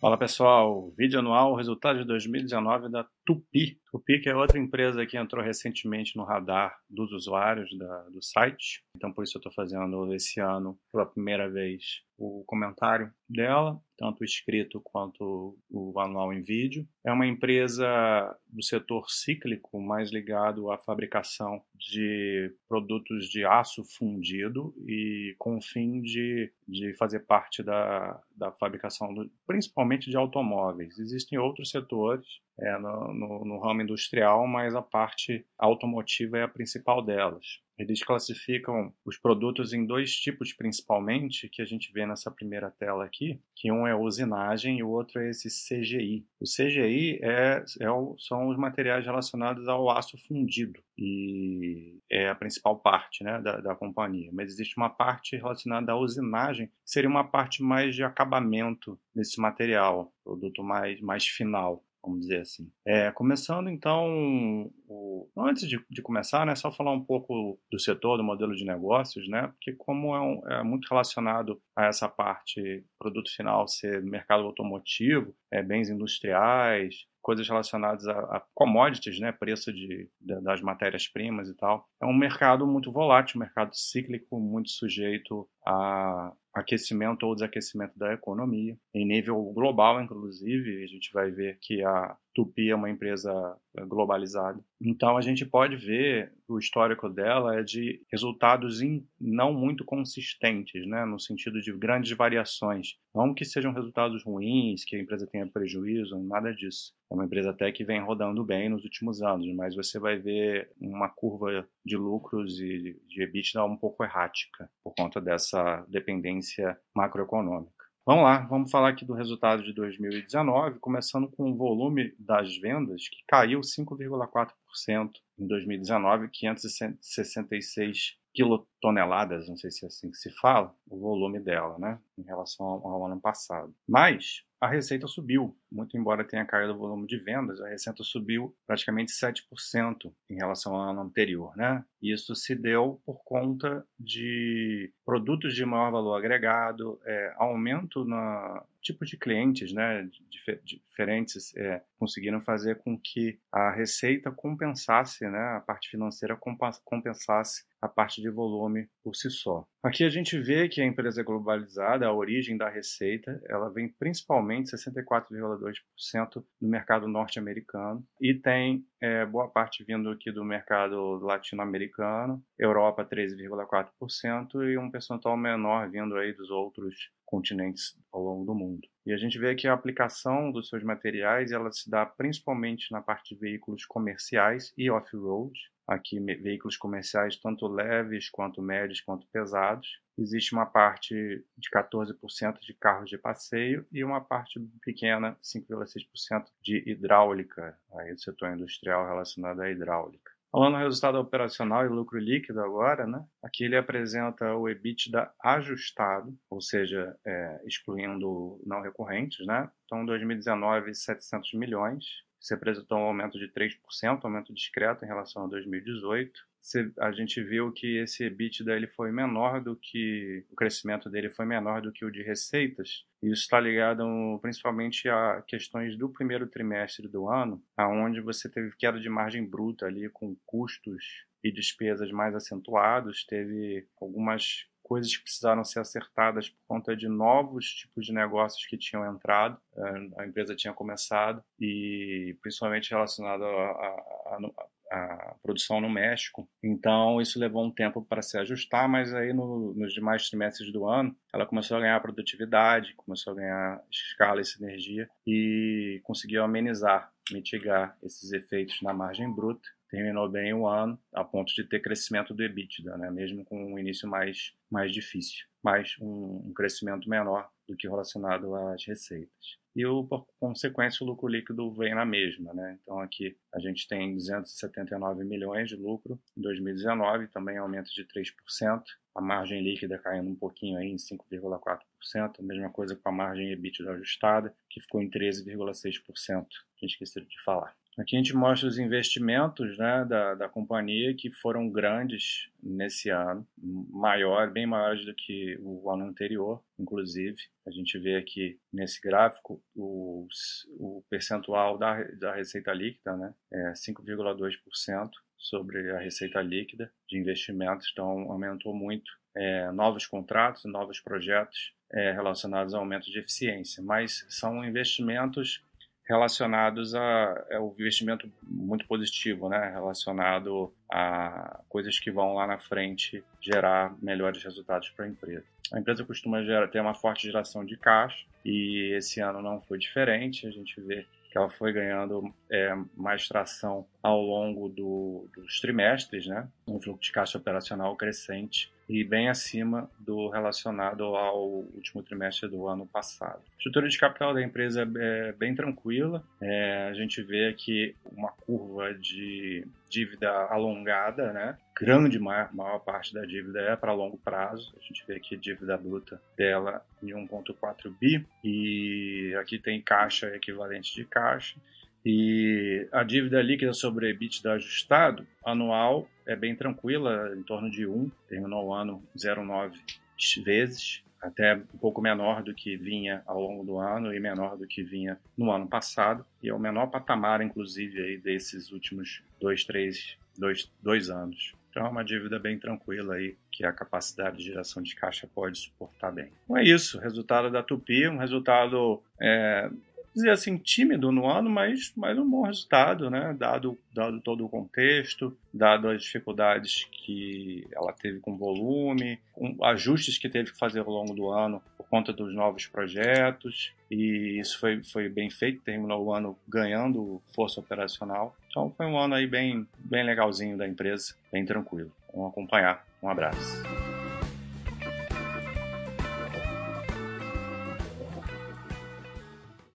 Fala pessoal, vídeo anual, resultado de 2019 da Tupi. Tupi que é outra empresa que entrou recentemente no radar dos usuários da, do site, então por isso eu estou fazendo esse ano pela primeira vez o comentário dela, tanto escrito quanto o anual em vídeo. É uma empresa do setor cíclico, mais ligado à fabricação de produtos de aço fundido e com o fim de, de fazer parte da, da fabricação, do, principalmente de automóveis. Existem outros setores é, no, no, no ramo industrial, mas a parte automotiva é a principal delas. Eles classificam os produtos em dois tipos principalmente, que a gente vê nessa primeira tela aqui, que um é usinagem e o outro é esse CGI. O CGI é, é o, são os materiais relacionados ao aço fundido e é a principal parte né, da, da companhia. Mas existe uma parte relacionada à usinagem, que seria uma parte mais de acabamento desse material, produto mais, mais final vamos dizer assim. É, começando então, o... antes de, de, começar, né, só falar um pouco do setor, do modelo de negócios, né, porque como é, um, é muito relacionado a essa parte produto final ser mercado automotivo, é, bens industriais, coisas relacionadas a, a commodities, né, preço de, de das matérias-primas e tal. É um mercado muito volátil, um mercado cíclico, muito sujeito a aquecimento ou desaquecimento da economia, em nível global, inclusive, a gente vai ver que a Tupi é uma empresa eh, globalizada. Então a gente pode ver o histórico dela é de resultados não muito consistentes, né, no sentido de grandes variações. Não que sejam resultados ruins, que a empresa tenha prejuízo, nada disso. É uma empresa até que vem rodando bem nos últimos anos, mas você vai ver uma curva de lucros e de EBITDA um pouco errática por conta dessa dependência macroeconômica. Vamos lá, vamos falar aqui do resultado de 2019, começando com o volume das vendas, que caiu 5,4% em 2019, 566 quilotoneladas, não sei se é assim que se fala, o volume dela, né, em relação ao ano passado. Mas a receita subiu, muito embora tenha caído o volume de vendas, a receita subiu praticamente 7% em relação ao ano anterior, né? Isso se deu por conta de produtos de maior valor agregado, é, aumento no tipo de clientes, né, dif diferentes, é, conseguiram fazer com que a receita compensasse, né, a parte financeira compensasse a parte de volume por si só. Aqui a gente vê que a empresa é globalizada, a origem da receita, ela vem principalmente 64,2% do mercado norte-americano e tem é, boa parte vindo aqui do mercado latino-americano, Europa 13,4% e um percentual menor vindo aí dos outros continentes ao longo do mundo. E a gente vê que a aplicação dos seus materiais ela se dá principalmente na parte de veículos comerciais e off-road, aqui veículos comerciais tanto leves quanto médios quanto pesados. Existe uma parte de 14% de carros de passeio e uma parte pequena, 5,6% de hidráulica, aí do setor industrial relacionado à hidráulica. Falando no resultado operacional e lucro líquido agora, né? aqui ele apresenta o EBITDA ajustado, ou seja, é, excluindo não recorrentes. Né? Então, 2019, 700 milhões, isso representou um aumento de 3%, um aumento discreto em relação a 2018. A gente viu que esse EBITDA ele foi menor do que o crescimento dele foi menor do que o de receitas. Isso está ligado principalmente a questões do primeiro trimestre do ano, aonde você teve queda de margem bruta ali com custos e despesas mais acentuados, teve algumas coisas que precisaram ser acertadas por conta de novos tipos de negócios que tinham entrado, é, a empresa tinha começado, e principalmente relacionado à produção no México. Então, isso levou um tempo para se ajustar, mas aí no, nos demais trimestres do ano, ela começou a ganhar produtividade, começou a ganhar escala e sinergia e conseguiu amenizar, mitigar esses efeitos na margem bruta terminou bem o ano, a ponto de ter crescimento do EBITDA, né? mesmo com um início mais, mais difícil, mas um, um crescimento menor do que relacionado às receitas. E, o, por consequência, o lucro líquido vem na mesma. Né? Então, aqui a gente tem 279 milhões de lucro em 2019, também aumento de 3%, a margem líquida caindo um pouquinho aí em 5,4%, a mesma coisa com a margem EBITDA ajustada, que ficou em 13,6%, que esqueci de falar. Aqui a gente mostra os investimentos né, da, da companhia que foram grandes nesse ano, maior, bem maiores do que o ano anterior, inclusive. A gente vê aqui nesse gráfico o, o percentual da, da receita líquida, né, é 5,2% sobre a receita líquida de investimentos, então aumentou muito. É, novos contratos, novos projetos é, relacionados ao aumento de eficiência, mas são investimentos relacionados a é o investimento muito positivo, né? Relacionado a coisas que vão lá na frente gerar melhores resultados para a empresa. A empresa costuma gerar, ter uma forte geração de caixa e esse ano não foi diferente. A gente vê que ela foi ganhando é, mais tração ao longo do, dos trimestres, né? Um fluxo de caixa operacional crescente e bem acima do relacionado ao último trimestre do ano passado. A estrutura de capital da empresa é bem tranquila. É, a gente vê aqui uma curva de dívida alongada, né? Grande maior, maior parte da dívida é para longo prazo. A gente vê a dívida bruta dela em 1,4 bi e aqui tem caixa equivalente de caixa. E a dívida líquida sobre EBITDA ajustado anual é bem tranquila, em torno de 1, terminou o ano 0,9 vezes, até um pouco menor do que vinha ao longo do ano e menor do que vinha no ano passado, e é o menor patamar, inclusive, aí desses últimos dois, três, dois, dois anos. Então é uma dívida bem tranquila aí, que a capacidade de geração de caixa pode suportar bem. Então é isso, resultado da Tupi, um resultado é, dizer assim, tímido no ano, mas, mas um bom resultado, né? Dado, dado todo o contexto, dado as dificuldades que ela teve com volume, ajustes que teve que fazer ao longo do ano por conta dos novos projetos, e isso foi, foi bem feito, terminou o ano ganhando força operacional. Então foi um ano aí bem, bem legalzinho da empresa, bem tranquilo. Vamos acompanhar. Um abraço.